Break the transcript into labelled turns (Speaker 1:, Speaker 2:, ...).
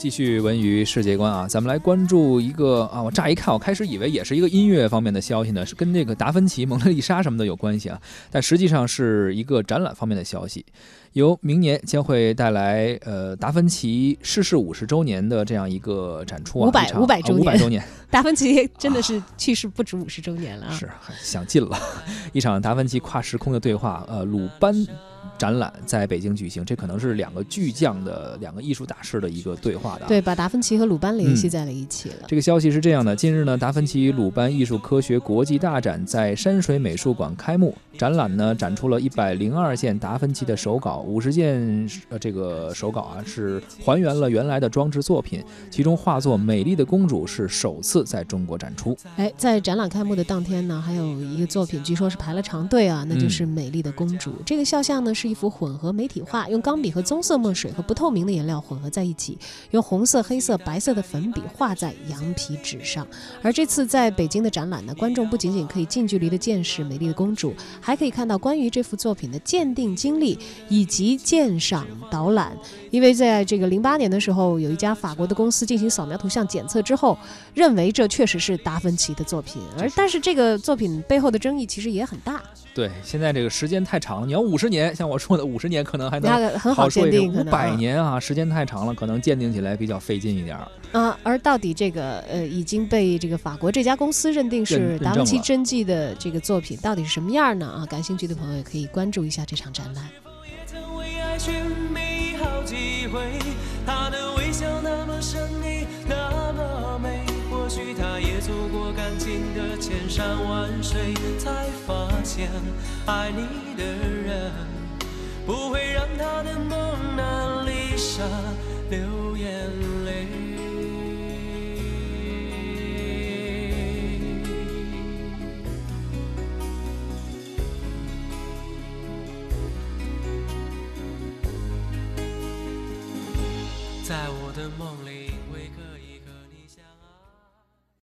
Speaker 1: 继续文娱世界观啊，咱们来关注一个啊，我乍一看，我开始以为也是一个音乐方面的消息呢，是跟这个达芬奇、蒙娜丽莎什么的有关系啊，但实际上是一个展览方面的消息，由明年将会带来呃达芬奇逝世五十周年的这样一个展出啊，
Speaker 2: 五百五百周
Speaker 1: 年，五百周年，
Speaker 2: 达芬奇真的是去世不止五十周年了，
Speaker 1: 是想尽了，一场达芬奇跨时空的对话，呃，鲁班。展览在北京举行，这可能是两个巨匠的两个艺术大师的一个对话的。
Speaker 2: 对，把达芬奇和鲁班联系在了一起了。
Speaker 1: 这个消息是这样的：近日呢，达芬奇鲁班艺术科学国际大展在山水美术馆开幕。展览呢，展出了一百零二件达芬奇的手稿，五十件呃这个手稿啊是还原了原来的装置作品。其中画作《美丽的公主》是首次在中国展出。
Speaker 2: 哎，在展览开幕的当天呢，还有一个作品，据说是排了长队啊，那就是《美丽的公主》。这个肖像呢是一幅混合媒体画，用钢笔和棕色墨水和不透明的颜料混合在一起，用红色、黑色、白色的粉笔画在羊皮纸上。而这次在北京的展览呢，观众不仅仅可以近距离的见识《美丽的公主》，还可以看到关于这幅作品的鉴定经历以及鉴赏导览。因为在这个零八年的时候，有一家法国的公司进行扫描图像检测之后，认为这确实是达芬奇的作品。而但是这个作品背后的争议其实也很大。
Speaker 1: 对，现在这个时间太长了，你要五十年，像我说的五十年可能还
Speaker 2: 能很好鉴定，
Speaker 1: 五百年啊，时间太长了，可能鉴定起来比较费劲一点。
Speaker 2: 啊，而到底这个呃已经被这个法国这家公司认定是达芬奇真迹的这个作品，到底是什么样呢？啊，感兴趣的朋友也可以关注一下这场展览。走过感情的千山万水，才发现爱你的人不会让他的蒙娜丽莎流眼泪。在我的梦里。